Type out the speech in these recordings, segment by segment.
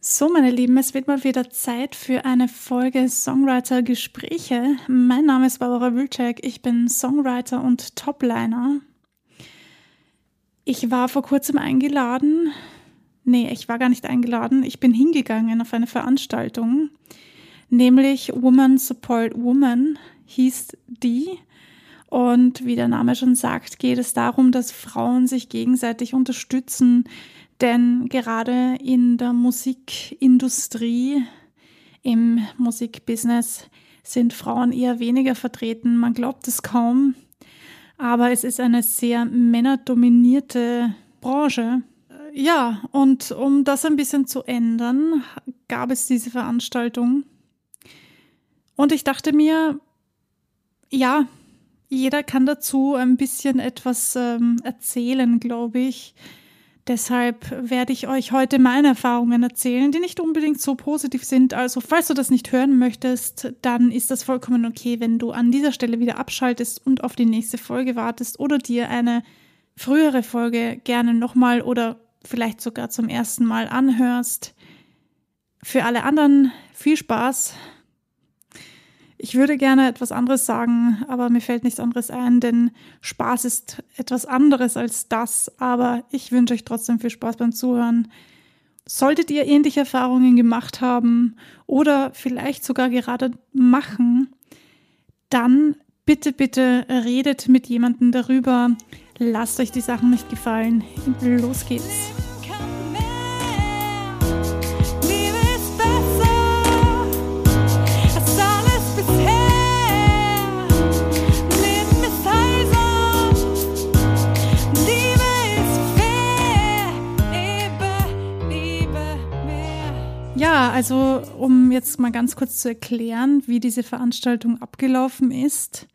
So, meine Lieben, es wird mal wieder Zeit für eine Folge Songwriter Gespräche. Mein Name ist Barbara Wilczek, ich bin Songwriter und Topliner. Ich war vor kurzem eingeladen. Nee, ich war gar nicht eingeladen. Ich bin hingegangen auf eine Veranstaltung, nämlich Woman Support Woman hieß die. Und wie der Name schon sagt, geht es darum, dass Frauen sich gegenseitig unterstützen, denn gerade in der Musikindustrie, im Musikbusiness sind Frauen eher weniger vertreten. Man glaubt es kaum, aber es ist eine sehr männerdominierte Branche. Ja, und um das ein bisschen zu ändern, gab es diese Veranstaltung. Und ich dachte mir, ja, jeder kann dazu ein bisschen etwas ähm, erzählen, glaube ich. Deshalb werde ich euch heute meine Erfahrungen erzählen, die nicht unbedingt so positiv sind. Also falls du das nicht hören möchtest, dann ist das vollkommen okay, wenn du an dieser Stelle wieder abschaltest und auf die nächste Folge wartest oder dir eine frühere Folge gerne nochmal oder vielleicht sogar zum ersten Mal anhörst. Für alle anderen viel Spaß ich würde gerne etwas anderes sagen, aber mir fällt nichts anderes ein, denn Spaß ist etwas anderes als das. Aber ich wünsche euch trotzdem viel Spaß beim Zuhören. Solltet ihr ähnliche Erfahrungen gemacht haben oder vielleicht sogar gerade machen, dann bitte, bitte redet mit jemandem darüber. Lasst euch die Sachen nicht gefallen. Los geht's. Also um jetzt mal ganz kurz zu erklären, wie diese Veranstaltung abgelaufen ist.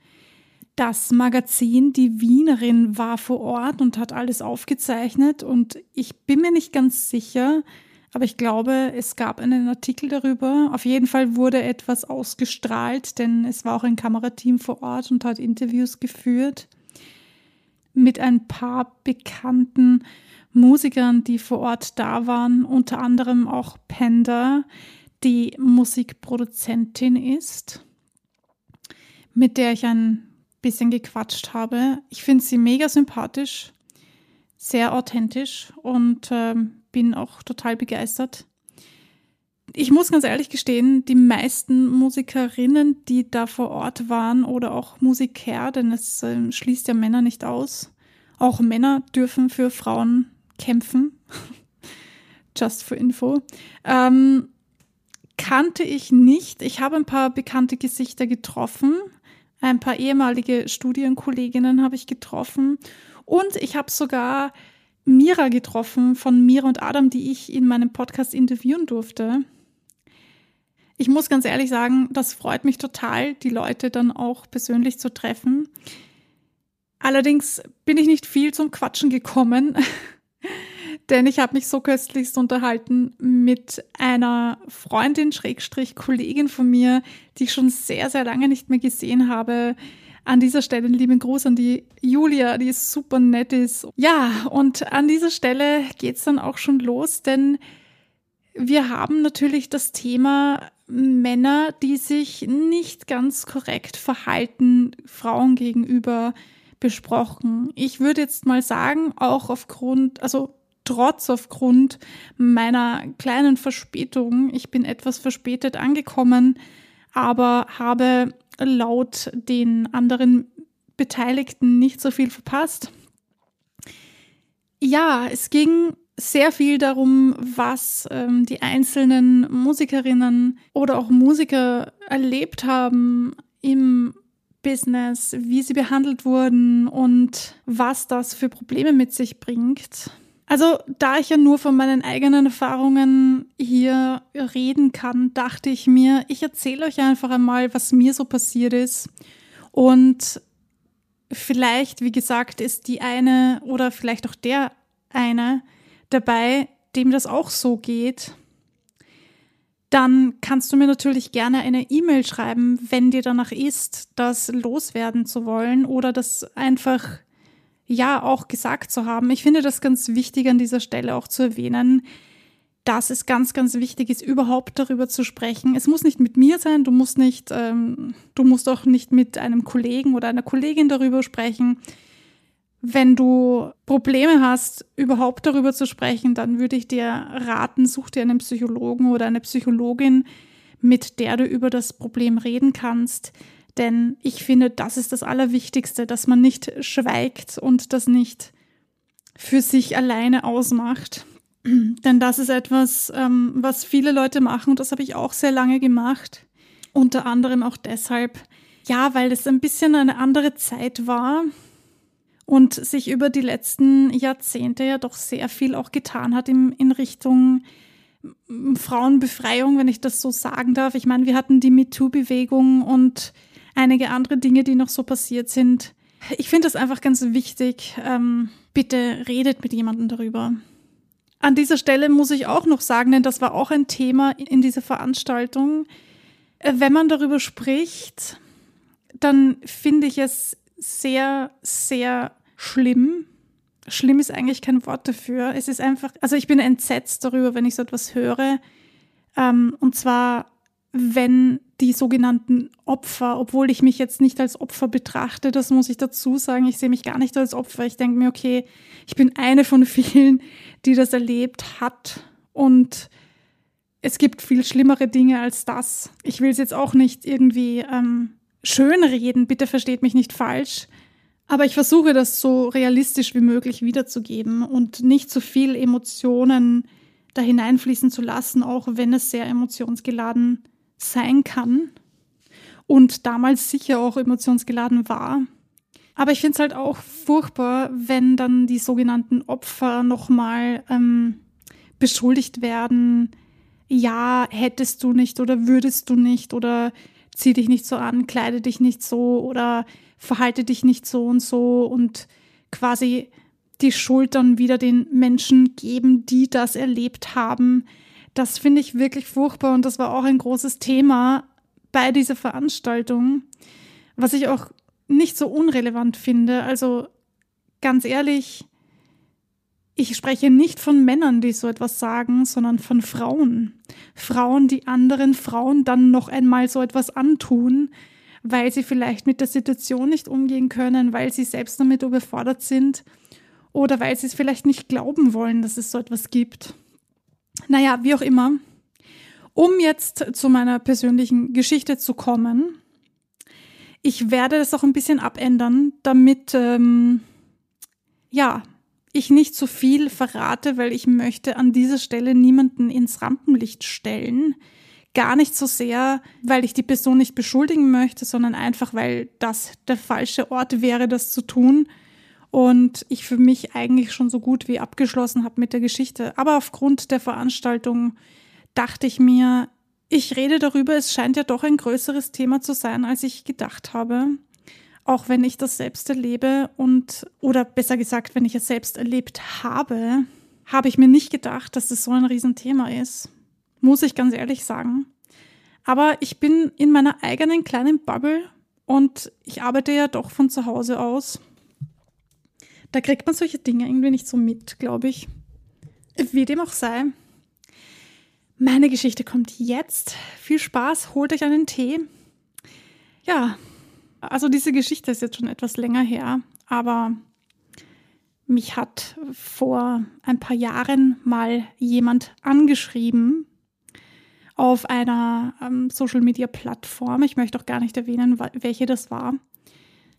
Das Magazin Die Wienerin war vor Ort und hat alles aufgezeichnet und ich bin mir nicht ganz sicher, aber ich glaube, es gab einen Artikel darüber. Auf jeden Fall wurde etwas ausgestrahlt, denn es war auch ein Kamerateam vor Ort und hat Interviews geführt mit ein paar bekannten Musikern, die vor Ort da waren, unter anderem auch Panda, die Musikproduzentin ist, mit der ich ein bisschen gequatscht habe. Ich finde sie mega sympathisch, sehr authentisch und äh, bin auch total begeistert. Ich muss ganz ehrlich gestehen, die meisten Musikerinnen, die da vor Ort waren oder auch Musiker, denn es äh, schließt ja Männer nicht aus, auch Männer dürfen für Frauen kämpfen. Just for Info. Ähm, kannte ich nicht. Ich habe ein paar bekannte Gesichter getroffen. Ein paar ehemalige Studienkolleginnen habe ich getroffen. Und ich habe sogar Mira getroffen von Mira und Adam, die ich in meinem Podcast interviewen durfte. Ich muss ganz ehrlich sagen, das freut mich total, die Leute dann auch persönlich zu treffen. Allerdings bin ich nicht viel zum Quatschen gekommen. denn ich habe mich so köstlichst unterhalten mit einer Freundin, Schrägstrich, Kollegin von mir, die ich schon sehr, sehr lange nicht mehr gesehen habe. An dieser Stelle einen lieben Gruß an die Julia, die super nett ist. Ja, und an dieser Stelle geht's dann auch schon los, denn wir haben natürlich das Thema Männer, die sich nicht ganz korrekt verhalten, Frauen gegenüber besprochen. Ich würde jetzt mal sagen, auch aufgrund, also trotz aufgrund meiner kleinen Verspätung, ich bin etwas verspätet angekommen, aber habe laut den anderen Beteiligten nicht so viel verpasst. Ja, es ging sehr viel darum, was ähm, die einzelnen Musikerinnen oder auch Musiker erlebt haben im Business, wie sie behandelt wurden und was das für Probleme mit sich bringt. Also, da ich ja nur von meinen eigenen Erfahrungen hier reden kann, dachte ich mir, ich erzähle euch einfach einmal, was mir so passiert ist. Und vielleicht, wie gesagt, ist die eine oder vielleicht auch der eine dabei, dem das auch so geht dann kannst du mir natürlich gerne eine E-Mail schreiben, wenn dir danach ist, das loswerden zu wollen oder das einfach ja auch gesagt zu haben. Ich finde das ganz wichtig an dieser Stelle auch zu erwähnen. dass es ganz, ganz wichtig ist, überhaupt darüber zu sprechen. Es muss nicht mit mir sein, du musst nicht, ähm, du musst auch nicht mit einem Kollegen oder einer Kollegin darüber sprechen. Wenn du Probleme hast, überhaupt darüber zu sprechen, dann würde ich dir raten, such dir einen Psychologen oder eine Psychologin, mit der du über das Problem reden kannst. Denn ich finde, das ist das Allerwichtigste, dass man nicht schweigt und das nicht für sich alleine ausmacht. Denn das ist etwas, ähm, was viele Leute machen und das habe ich auch sehr lange gemacht. Unter anderem auch deshalb, ja, weil es ein bisschen eine andere Zeit war und sich über die letzten Jahrzehnte ja doch sehr viel auch getan hat in, in Richtung Frauenbefreiung, wenn ich das so sagen darf. Ich meine, wir hatten die MeToo-Bewegung und einige andere Dinge, die noch so passiert sind. Ich finde das einfach ganz wichtig. Ähm, bitte redet mit jemandem darüber. An dieser Stelle muss ich auch noch sagen, denn das war auch ein Thema in dieser Veranstaltung. Äh, wenn man darüber spricht, dann finde ich es sehr, sehr schlimm. Schlimm ist eigentlich kein Wort dafür. Es ist einfach, also ich bin entsetzt darüber, wenn ich so etwas höre. Ähm, und zwar, wenn die sogenannten Opfer, obwohl ich mich jetzt nicht als Opfer betrachte, das muss ich dazu sagen, ich sehe mich gar nicht als Opfer. Ich denke mir, okay, ich bin eine von vielen, die das erlebt hat und es gibt viel schlimmere Dinge als das. Ich will es jetzt auch nicht irgendwie ähm, schönreden, bitte versteht mich nicht falsch. Aber ich versuche das so realistisch wie möglich wiederzugeben und nicht zu viel Emotionen da hineinfließen zu lassen, auch wenn es sehr emotionsgeladen sein kann und damals sicher auch emotionsgeladen war. Aber ich finde es halt auch furchtbar, wenn dann die sogenannten Opfer nochmal ähm, beschuldigt werden, ja, hättest du nicht oder würdest du nicht oder zieh dich nicht so an, kleide dich nicht so oder verhalte dich nicht so und so und quasi die Schuld dann wieder den Menschen geben, die das erlebt haben. Das finde ich wirklich furchtbar und das war auch ein großes Thema bei dieser Veranstaltung, was ich auch nicht so unrelevant finde. Also ganz ehrlich, ich spreche nicht von Männern, die so etwas sagen, sondern von Frauen. Frauen, die anderen Frauen dann noch einmal so etwas antun, weil sie vielleicht mit der Situation nicht umgehen können, weil sie selbst damit überfordert sind oder weil sie es vielleicht nicht glauben wollen, dass es so etwas gibt. Naja, wie auch immer. Um jetzt zu meiner persönlichen Geschichte zu kommen, ich werde das auch ein bisschen abändern, damit ähm, ja ich nicht zu viel verrate, weil ich möchte an dieser Stelle niemanden ins Rampenlicht stellen. Gar nicht so sehr, weil ich die Person nicht beschuldigen möchte, sondern einfach, weil das der falsche Ort wäre, das zu tun. Und ich für mich eigentlich schon so gut wie abgeschlossen habe mit der Geschichte. Aber aufgrund der Veranstaltung dachte ich mir, ich rede darüber, es scheint ja doch ein größeres Thema zu sein, als ich gedacht habe. Auch wenn ich das selbst erlebe und, oder besser gesagt, wenn ich es selbst erlebt habe, habe ich mir nicht gedacht, dass das so ein Riesenthema ist. Muss ich ganz ehrlich sagen. Aber ich bin in meiner eigenen kleinen Bubble und ich arbeite ja doch von zu Hause aus. Da kriegt man solche Dinge irgendwie nicht so mit, glaube ich. Wie dem auch sei. Meine Geschichte kommt jetzt. Viel Spaß, holt euch einen Tee. Ja, also diese Geschichte ist jetzt schon etwas länger her, aber mich hat vor ein paar Jahren mal jemand angeschrieben auf einer ähm, Social-Media-Plattform. Ich möchte auch gar nicht erwähnen, welche das war.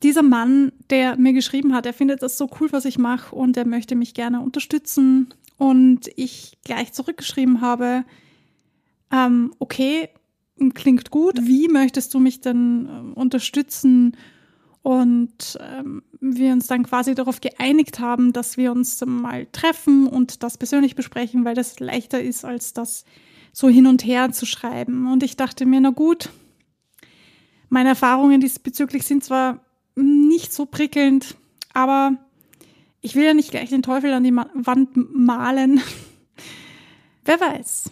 Dieser Mann, der mir geschrieben hat, er findet das so cool, was ich mache und er möchte mich gerne unterstützen. Und ich gleich zurückgeschrieben habe, ähm, okay, klingt gut. Wie möchtest du mich denn äh, unterstützen? Und ähm, wir uns dann quasi darauf geeinigt haben, dass wir uns mal treffen und das persönlich besprechen, weil das leichter ist, als das so hin und her zu schreiben. Und ich dachte mir, na gut, meine Erfahrungen diesbezüglich sind zwar nicht so prickelnd, aber ich will ja nicht gleich den Teufel an die Wand malen. Wer weiß.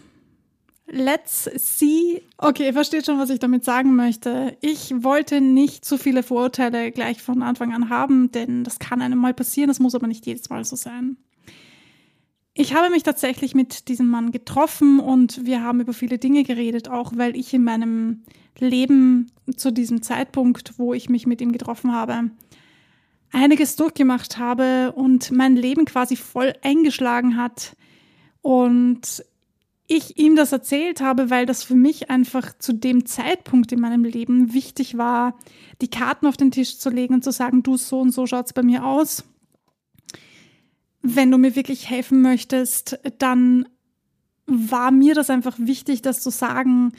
Let's see. Okay, ihr versteht schon, was ich damit sagen möchte. Ich wollte nicht zu viele Vorurteile gleich von Anfang an haben, denn das kann einem mal passieren, das muss aber nicht jedes Mal so sein. Ich habe mich tatsächlich mit diesem Mann getroffen und wir haben über viele Dinge geredet, auch weil ich in meinem Leben zu diesem Zeitpunkt, wo ich mich mit ihm getroffen habe, einiges durchgemacht habe und mein Leben quasi voll eingeschlagen hat. Und ich ihm das erzählt habe, weil das für mich einfach zu dem Zeitpunkt in meinem Leben wichtig war, die Karten auf den Tisch zu legen und zu sagen, du so und so schaut's bei mir aus. Wenn du mir wirklich helfen möchtest, dann war mir das einfach wichtig, das zu sagen,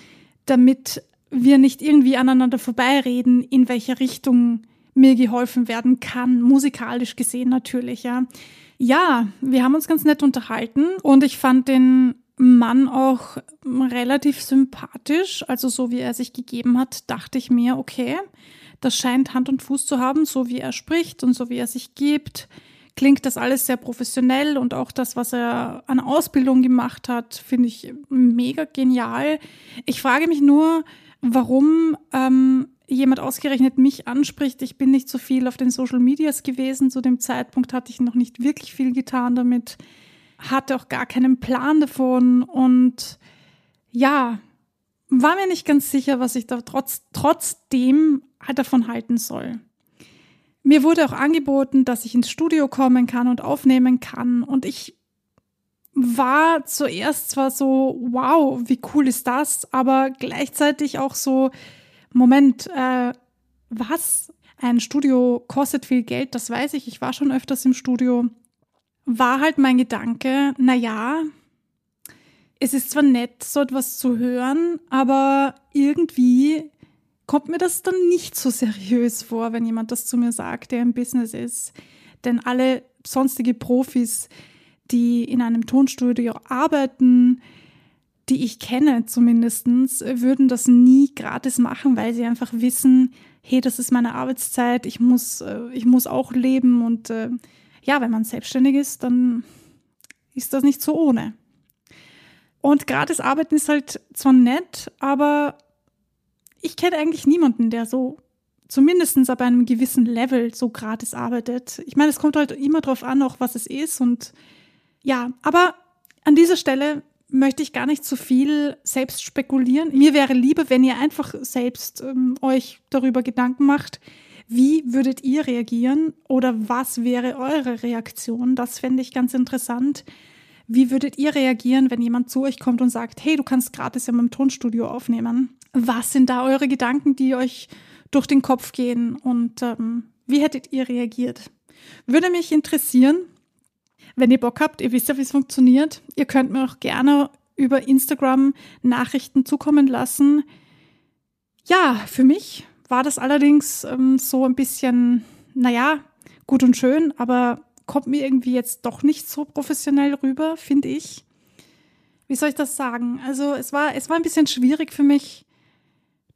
damit wir nicht irgendwie aneinander vorbeireden, in welche Richtung mir geholfen werden kann, musikalisch gesehen natürlich, ja. Ja, wir haben uns ganz nett unterhalten und ich fand den Mann auch relativ sympathisch, also so wie er sich gegeben hat, dachte ich mir, okay, das scheint Hand und Fuß zu haben, so wie er spricht und so wie er sich gibt. Klingt das alles sehr professionell und auch das, was er an Ausbildung gemacht hat, finde ich mega genial. Ich frage mich nur, warum ähm, jemand ausgerechnet mich anspricht. Ich bin nicht so viel auf den Social Medias gewesen. Zu dem Zeitpunkt hatte ich noch nicht wirklich viel getan damit, hatte auch gar keinen Plan davon und ja, war mir nicht ganz sicher, was ich da trotz, trotzdem halt davon halten soll. Mir wurde auch angeboten, dass ich ins Studio kommen kann und aufnehmen kann und ich war zuerst zwar so, wow, wie cool ist das, aber gleichzeitig auch so, Moment, äh, was? Ein Studio kostet viel Geld, das weiß ich. Ich war schon öfters im Studio. War halt mein Gedanke, na ja, es ist zwar nett, so etwas zu hören, aber irgendwie kommt mir das dann nicht so seriös vor, wenn jemand das zu mir sagt, der im Business ist. Denn alle sonstige Profis, die in einem Tonstudio arbeiten, die ich kenne zumindest, würden das nie gratis machen, weil sie einfach wissen, hey, das ist meine Arbeitszeit, ich muss, äh, ich muss auch leben und äh, ja, wenn man selbstständig ist, dann ist das nicht so ohne. Und gratis arbeiten ist halt zwar nett, aber ich kenne eigentlich niemanden, der so zumindest ab einem gewissen Level so gratis arbeitet. Ich meine, es kommt halt immer darauf an, auch was es ist und ja, aber an dieser Stelle möchte ich gar nicht zu viel selbst spekulieren. Mir wäre lieber, wenn ihr einfach selbst ähm, euch darüber Gedanken macht, wie würdet ihr reagieren oder was wäre eure Reaktion? Das fände ich ganz interessant. Wie würdet ihr reagieren, wenn jemand zu euch kommt und sagt, hey, du kannst gratis in meinem Tonstudio aufnehmen? Was sind da eure Gedanken, die euch durch den Kopf gehen und ähm, wie hättet ihr reagiert? Würde mich interessieren, wenn ihr Bock habt, ihr wisst ja, wie es funktioniert. Ihr könnt mir auch gerne über Instagram Nachrichten zukommen lassen. Ja, für mich war das allerdings ähm, so ein bisschen, naja, gut und schön, aber kommt mir irgendwie jetzt doch nicht so professionell rüber, finde ich. Wie soll ich das sagen? Also es war, es war ein bisschen schwierig für mich,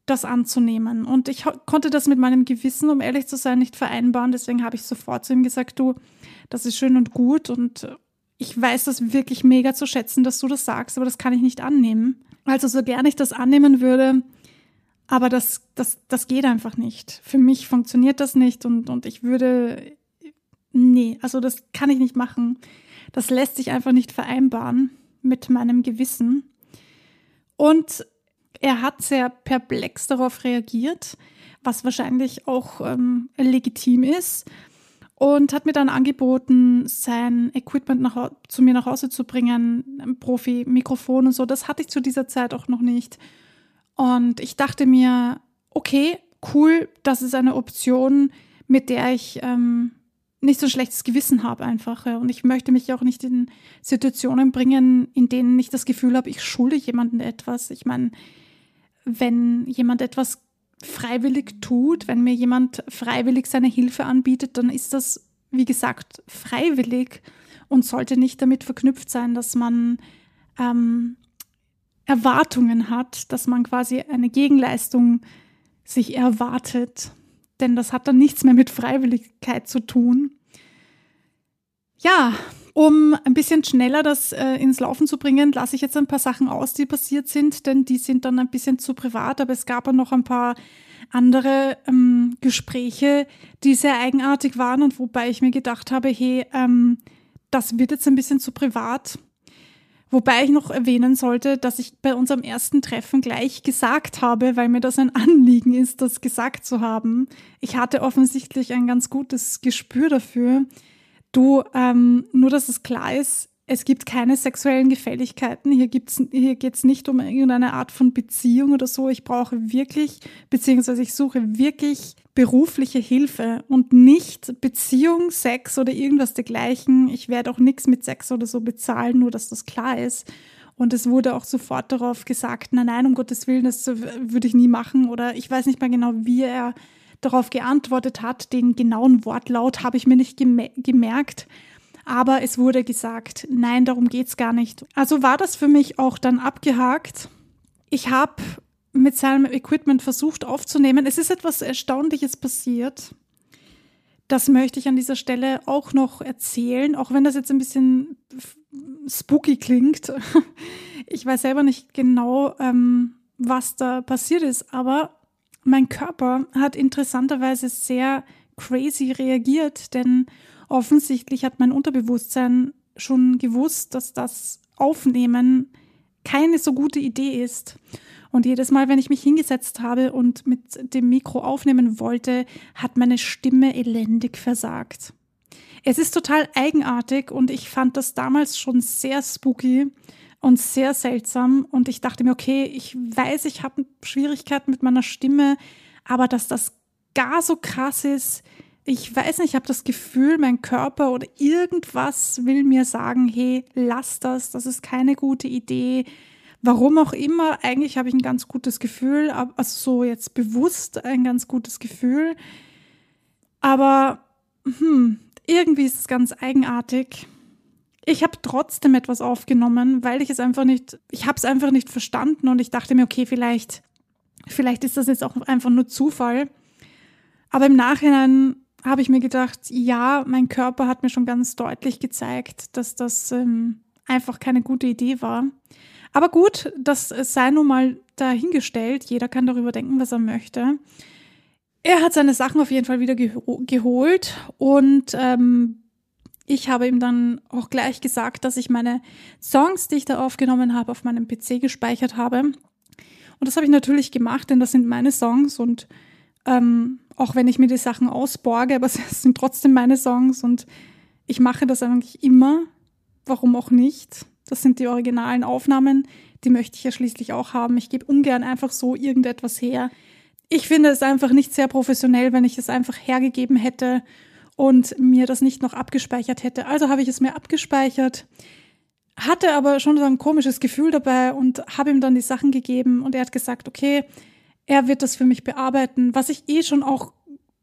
das anzunehmen. Und ich konnte das mit meinem Gewissen, um ehrlich zu sein, nicht vereinbaren. Deswegen habe ich sofort zu ihm gesagt, du, das ist schön und gut und ich weiß das wirklich mega zu schätzen, dass du das sagst, aber das kann ich nicht annehmen. Also so gern ich das annehmen würde, aber das, das, das geht einfach nicht. Für mich funktioniert das nicht und, und ich würde, nee, also das kann ich nicht machen. Das lässt sich einfach nicht vereinbaren mit meinem Gewissen. Und er hat sehr perplex darauf reagiert, was wahrscheinlich auch ähm, legitim ist und hat mir dann angeboten, sein Equipment nach, zu mir nach Hause zu bringen, ein Profi-Mikrofon und so. Das hatte ich zu dieser Zeit auch noch nicht. Und ich dachte mir, okay, cool, das ist eine Option, mit der ich ähm, nicht so ein schlechtes Gewissen habe einfach. Und ich möchte mich auch nicht in Situationen bringen, in denen ich das Gefühl habe, ich schulde jemandem etwas. Ich meine, wenn jemand etwas freiwillig tut, wenn mir jemand freiwillig seine Hilfe anbietet, dann ist das, wie gesagt, freiwillig und sollte nicht damit verknüpft sein, dass man ähm, Erwartungen hat, dass man quasi eine Gegenleistung sich erwartet. Denn das hat dann nichts mehr mit Freiwilligkeit zu tun. Ja, um ein bisschen schneller das äh, ins Laufen zu bringen, lasse ich jetzt ein paar Sachen aus, die passiert sind, denn die sind dann ein bisschen zu privat. Aber es gab auch noch ein paar andere ähm, Gespräche, die sehr eigenartig waren und wobei ich mir gedacht habe, hey, ähm, das wird jetzt ein bisschen zu privat. Wobei ich noch erwähnen sollte, dass ich bei unserem ersten Treffen gleich gesagt habe, weil mir das ein Anliegen ist, das gesagt zu haben. Ich hatte offensichtlich ein ganz gutes Gespür dafür. Du, ähm, nur dass es klar ist, es gibt keine sexuellen Gefälligkeiten. Hier, gibt's, hier geht es nicht um irgendeine Art von Beziehung oder so. Ich brauche wirklich, beziehungsweise ich suche wirklich berufliche Hilfe und nicht Beziehung, Sex oder irgendwas dergleichen. Ich werde auch nichts mit Sex oder so bezahlen, nur dass das klar ist. Und es wurde auch sofort darauf gesagt, nein, nein, um Gottes Willen, das würde ich nie machen. Oder ich weiß nicht mehr genau, wie er darauf geantwortet hat. Den genauen Wortlaut habe ich mir nicht gemerkt. Aber es wurde gesagt, nein, darum geht's gar nicht. Also war das für mich auch dann abgehakt. Ich habe mit seinem Equipment versucht aufzunehmen. Es ist etwas Erstaunliches passiert. Das möchte ich an dieser Stelle auch noch erzählen, auch wenn das jetzt ein bisschen spooky klingt. Ich weiß selber nicht genau, ähm, was da passiert ist, aber mein Körper hat interessanterweise sehr crazy reagiert, denn offensichtlich hat mein Unterbewusstsein schon gewusst, dass das Aufnehmen keine so gute Idee ist. Und jedes Mal, wenn ich mich hingesetzt habe und mit dem Mikro aufnehmen wollte, hat meine Stimme elendig versagt. Es ist total eigenartig und ich fand das damals schon sehr spooky und sehr seltsam. Und ich dachte mir, okay, ich weiß, ich habe Schwierigkeiten mit meiner Stimme, aber dass das gar so krass ist, ich weiß nicht, ich habe das Gefühl, mein Körper oder irgendwas will mir sagen, hey, lass das, das ist keine gute Idee. Warum auch immer, eigentlich habe ich ein ganz gutes Gefühl, also so jetzt bewusst ein ganz gutes Gefühl. Aber hm, irgendwie ist es ganz eigenartig. Ich habe trotzdem etwas aufgenommen, weil ich es einfach nicht, ich habe es einfach nicht verstanden und ich dachte mir, okay, vielleicht, vielleicht ist das jetzt auch einfach nur Zufall. Aber im Nachhinein habe ich mir gedacht, ja, mein Körper hat mir schon ganz deutlich gezeigt, dass das ähm, einfach keine gute Idee war. Aber gut, das sei nun mal dahingestellt. Jeder kann darüber denken, was er möchte. Er hat seine Sachen auf jeden Fall wieder geho geholt und ähm, ich habe ihm dann auch gleich gesagt, dass ich meine Songs, die ich da aufgenommen habe, auf meinem PC gespeichert habe. Und das habe ich natürlich gemacht, denn das sind meine Songs und ähm, auch wenn ich mir die Sachen ausborge, aber es sind trotzdem meine Songs und ich mache das eigentlich immer. Warum auch nicht? Das sind die originalen Aufnahmen, die möchte ich ja schließlich auch haben. Ich gebe ungern einfach so irgendetwas her. Ich finde es einfach nicht sehr professionell, wenn ich es einfach hergegeben hätte und mir das nicht noch abgespeichert hätte. Also habe ich es mir abgespeichert, hatte aber schon so ein komisches Gefühl dabei und habe ihm dann die Sachen gegeben und er hat gesagt, okay, er wird das für mich bearbeiten, was ich eh schon auch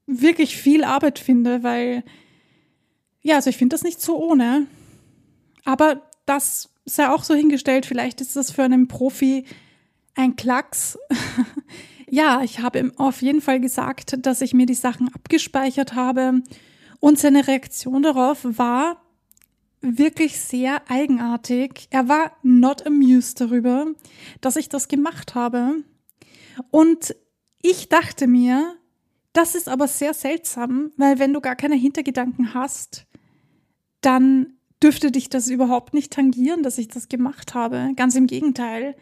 wirklich viel Arbeit finde, weil, ja, also ich finde das nicht so ohne. Aber das sei auch so hingestellt, vielleicht ist das für einen Profi ein Klacks. ja, ich habe ihm auf jeden Fall gesagt, dass ich mir die Sachen abgespeichert habe und seine Reaktion darauf war wirklich sehr eigenartig. Er war not amused darüber, dass ich das gemacht habe. Und ich dachte mir, das ist aber sehr seltsam, weil wenn du gar keine Hintergedanken hast, dann dürfte dich das überhaupt nicht tangieren, dass ich das gemacht habe. Ganz im Gegenteil.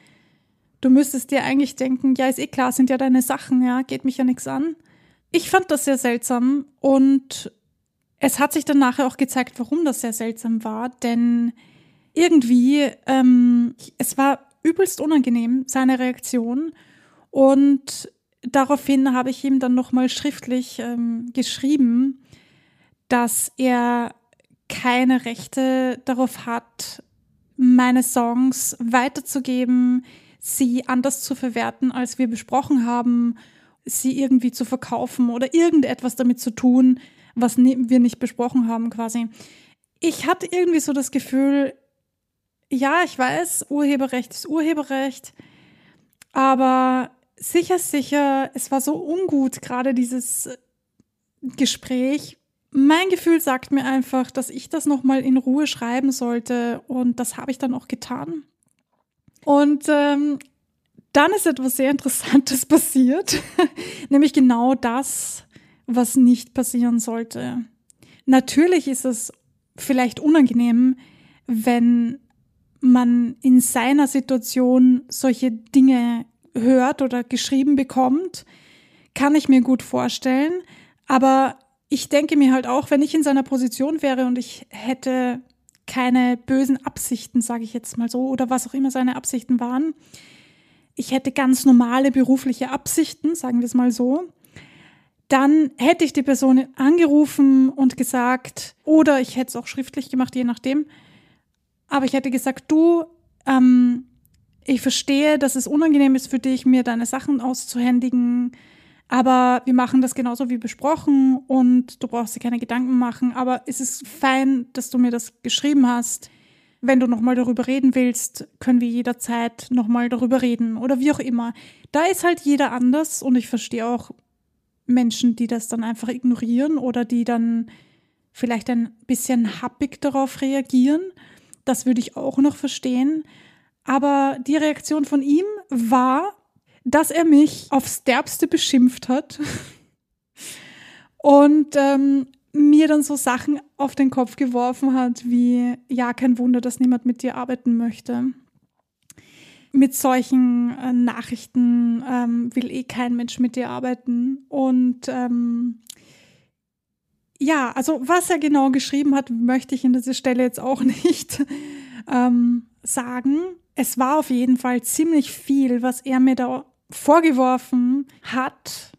Du müsstest dir eigentlich denken, ja, ist eh klar, sind ja deine Sachen, ja, geht mich ja nichts an. Ich fand das sehr seltsam und es hat sich dann nachher auch gezeigt, warum das sehr seltsam war, denn irgendwie, ähm, es war übelst unangenehm, seine Reaktion. Und daraufhin habe ich ihm dann nochmal schriftlich ähm, geschrieben, dass er keine Rechte darauf hat, meine Songs weiterzugeben, sie anders zu verwerten, als wir besprochen haben, sie irgendwie zu verkaufen oder irgendetwas damit zu tun, was wir nicht besprochen haben quasi. Ich hatte irgendwie so das Gefühl, ja, ich weiß, Urheberrecht ist Urheberrecht, aber sicher, sicher, es war so ungut, gerade dieses Gespräch. Mein Gefühl sagt mir einfach, dass ich das nochmal in Ruhe schreiben sollte und das habe ich dann auch getan. Und ähm, dann ist etwas sehr Interessantes passiert, nämlich genau das, was nicht passieren sollte. Natürlich ist es vielleicht unangenehm, wenn man in seiner Situation solche Dinge hört oder geschrieben bekommt, kann ich mir gut vorstellen. Aber ich denke mir halt auch, wenn ich in seiner Position wäre und ich hätte keine bösen Absichten, sage ich jetzt mal so, oder was auch immer seine Absichten waren, ich hätte ganz normale berufliche Absichten, sagen wir es mal so, dann hätte ich die Person angerufen und gesagt, oder ich hätte es auch schriftlich gemacht, je nachdem, aber ich hätte gesagt, du, ähm, ich verstehe, dass es unangenehm ist für dich, mir deine Sachen auszuhändigen, aber wir machen das genauso wie besprochen und du brauchst dir keine Gedanken machen, aber es ist fein, dass du mir das geschrieben hast. Wenn du nochmal darüber reden willst, können wir jederzeit nochmal darüber reden oder wie auch immer. Da ist halt jeder anders und ich verstehe auch Menschen, die das dann einfach ignorieren oder die dann vielleicht ein bisschen happig darauf reagieren. Das würde ich auch noch verstehen. Aber die Reaktion von ihm war, dass er mich aufs Derbste beschimpft hat und ähm, mir dann so Sachen auf den Kopf geworfen hat, wie, ja, kein Wunder, dass niemand mit dir arbeiten möchte. Mit solchen äh, Nachrichten ähm, will eh kein Mensch mit dir arbeiten. Und ähm, ja, also was er genau geschrieben hat, möchte ich in dieser Stelle jetzt auch nicht ähm, sagen. Es war auf jeden Fall ziemlich viel, was er mir da vorgeworfen hat.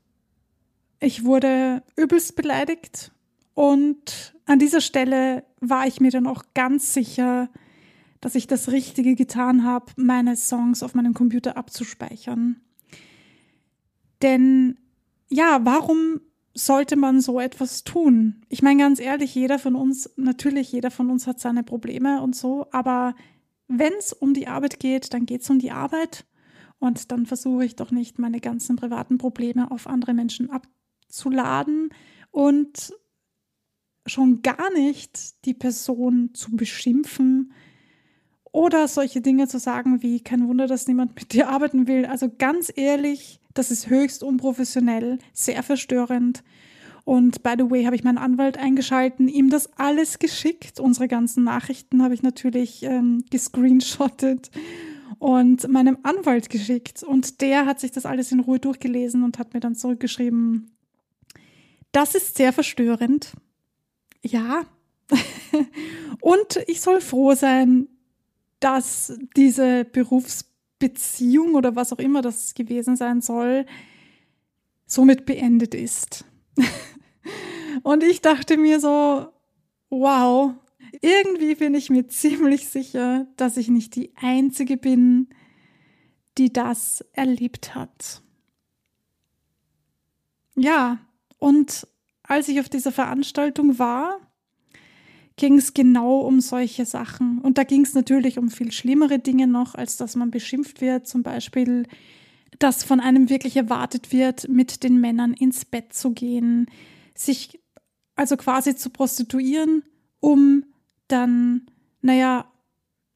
Ich wurde übelst beleidigt und an dieser Stelle war ich mir dann auch ganz sicher, dass ich das Richtige getan habe, meine Songs auf meinem Computer abzuspeichern. Denn ja, warum sollte man so etwas tun? Ich meine ganz ehrlich, jeder von uns, natürlich jeder von uns hat seine Probleme und so, aber wenn es um die Arbeit geht, dann geht es um die Arbeit und dann versuche ich doch nicht, meine ganzen privaten Probleme auf andere Menschen abzuladen und schon gar nicht die Person zu beschimpfen oder solche Dinge zu sagen wie, kein Wunder, dass niemand mit dir arbeiten will. Also ganz ehrlich, das ist höchst unprofessionell, sehr verstörend. Und by the way, habe ich meinen Anwalt eingeschalten, ihm das alles geschickt. Unsere ganzen Nachrichten habe ich natürlich ähm, gescreenshottet und meinem Anwalt geschickt. Und der hat sich das alles in Ruhe durchgelesen und hat mir dann zurückgeschrieben, das ist sehr verstörend ja. und ich soll froh sein, dass diese Berufsbeziehung oder was auch immer das gewesen sein soll, somit beendet ist. und ich dachte mir so, wow, irgendwie bin ich mir ziemlich sicher, dass ich nicht die Einzige bin, die das erlebt hat. Ja, und als ich auf dieser Veranstaltung war, ging es genau um solche Sachen. Und da ging es natürlich um viel schlimmere Dinge noch, als dass man beschimpft wird. Zum Beispiel, dass von einem wirklich erwartet wird, mit den Männern ins Bett zu gehen, sich also quasi zu prostituieren, um dann, naja,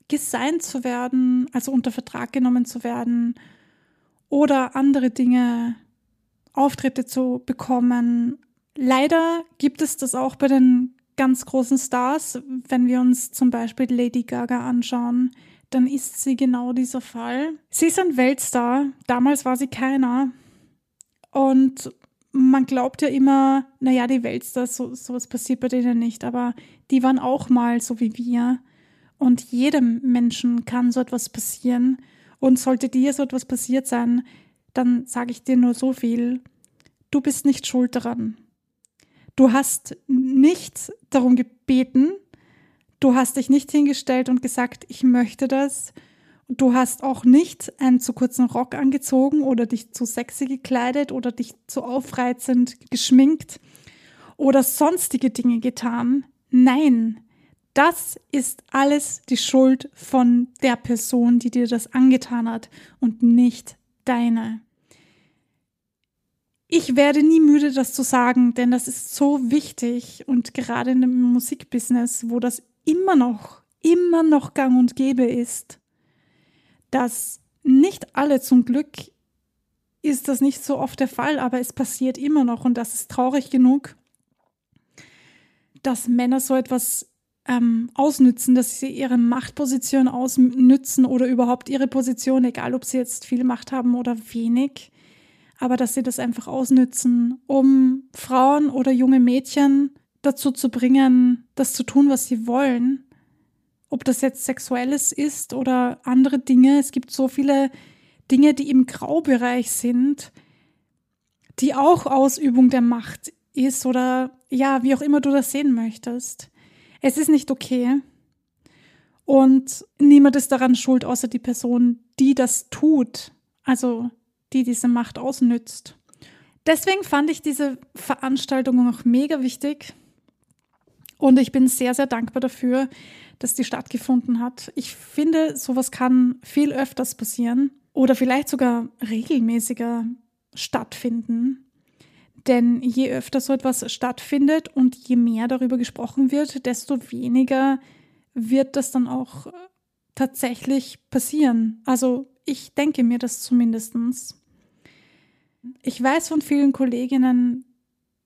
gesigned zu werden, also unter Vertrag genommen zu werden oder andere Dinge, Auftritte zu bekommen, Leider gibt es das auch bei den ganz großen Stars. Wenn wir uns zum Beispiel Lady Gaga anschauen, dann ist sie genau dieser Fall. Sie ist ein Weltstar. Damals war sie keiner. Und man glaubt ja immer, naja, die Weltstars, so, sowas passiert bei denen nicht. Aber die waren auch mal so wie wir. Und jedem Menschen kann so etwas passieren. Und sollte dir so etwas passiert sein, dann sage ich dir nur so viel. Du bist nicht schuld daran. Du hast nicht darum gebeten, du hast dich nicht hingestellt und gesagt, ich möchte das. Du hast auch nicht einen zu kurzen Rock angezogen oder dich zu sexy gekleidet oder dich zu aufreizend geschminkt oder sonstige Dinge getan. Nein, das ist alles die Schuld von der Person, die dir das angetan hat und nicht deine. Ich werde nie müde, das zu sagen, denn das ist so wichtig und gerade in dem Musikbusiness, wo das immer noch, immer noch gang und gäbe ist, dass nicht alle zum Glück ist das nicht so oft der Fall, aber es passiert immer noch und das ist traurig genug, dass Männer so etwas ähm, ausnützen, dass sie ihre Machtposition ausnützen oder überhaupt ihre Position, egal ob sie jetzt viel Macht haben oder wenig, aber dass sie das einfach ausnützen, um Frauen oder junge Mädchen dazu zu bringen, das zu tun, was sie wollen. Ob das jetzt sexuelles ist oder andere Dinge. Es gibt so viele Dinge, die im Graubereich sind, die auch Ausübung der Macht ist oder ja, wie auch immer du das sehen möchtest. Es ist nicht okay. Und niemand ist daran schuld, außer die Person, die das tut. Also die diese Macht ausnützt. Deswegen fand ich diese Veranstaltung auch mega wichtig. Und ich bin sehr, sehr dankbar dafür, dass die stattgefunden hat. Ich finde, sowas kann viel öfters passieren oder vielleicht sogar regelmäßiger stattfinden. Denn je öfter so etwas stattfindet und je mehr darüber gesprochen wird, desto weniger wird das dann auch tatsächlich passieren. Also ich denke mir das zumindestens. Ich weiß von vielen Kolleginnen,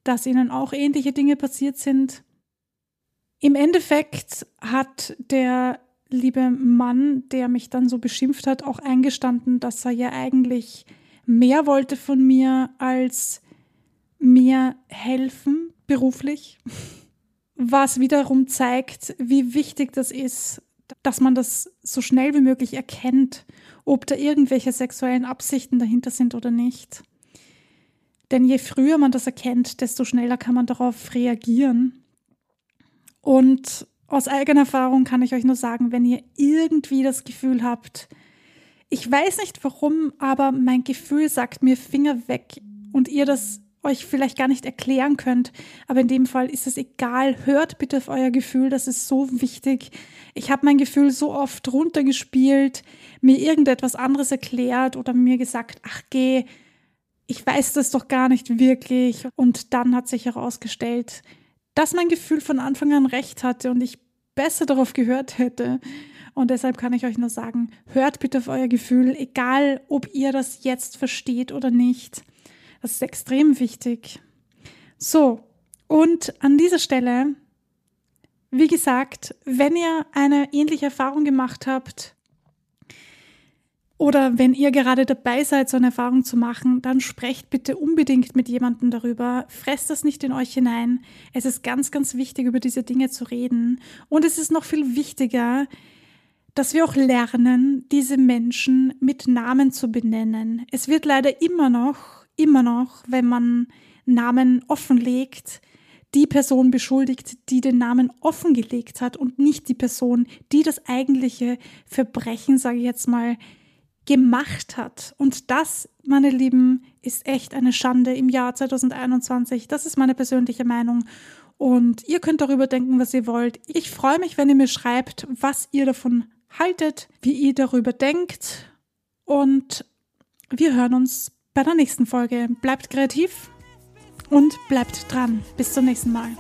dass ihnen auch ähnliche Dinge passiert sind. Im Endeffekt hat der liebe Mann, der mich dann so beschimpft hat, auch eingestanden, dass er ja eigentlich mehr wollte von mir als mir helfen beruflich, was wiederum zeigt, wie wichtig das ist, dass man das so schnell wie möglich erkennt, ob da irgendwelche sexuellen Absichten dahinter sind oder nicht. Denn je früher man das erkennt, desto schneller kann man darauf reagieren. Und aus eigener Erfahrung kann ich euch nur sagen, wenn ihr irgendwie das Gefühl habt, ich weiß nicht warum, aber mein Gefühl sagt mir Finger weg und ihr das euch vielleicht gar nicht erklären könnt, aber in dem Fall ist es egal. Hört bitte auf euer Gefühl, das ist so wichtig. Ich habe mein Gefühl so oft runtergespielt, mir irgendetwas anderes erklärt oder mir gesagt, ach geh, ich weiß das doch gar nicht wirklich. Und dann hat sich herausgestellt, dass mein Gefühl von Anfang an recht hatte und ich besser darauf gehört hätte. Und deshalb kann ich euch nur sagen, hört bitte auf euer Gefühl, egal ob ihr das jetzt versteht oder nicht. Das ist extrem wichtig. So, und an dieser Stelle, wie gesagt, wenn ihr eine ähnliche Erfahrung gemacht habt oder wenn ihr gerade dabei seid, so eine Erfahrung zu machen, dann sprecht bitte unbedingt mit jemandem darüber. Fresst das nicht in euch hinein. Es ist ganz, ganz wichtig, über diese Dinge zu reden. Und es ist noch viel wichtiger, dass wir auch lernen, diese Menschen mit Namen zu benennen. Es wird leider immer noch immer noch, wenn man Namen offenlegt, die Person beschuldigt, die den Namen offengelegt hat und nicht die Person, die das eigentliche Verbrechen, sage ich jetzt mal, gemacht hat. Und das, meine Lieben, ist echt eine Schande im Jahr 2021. Das ist meine persönliche Meinung. Und ihr könnt darüber denken, was ihr wollt. Ich freue mich, wenn ihr mir schreibt, was ihr davon haltet, wie ihr darüber denkt. Und wir hören uns bei der nächsten Folge. Bleibt kreativ und bleibt dran. Bis zum nächsten Mal.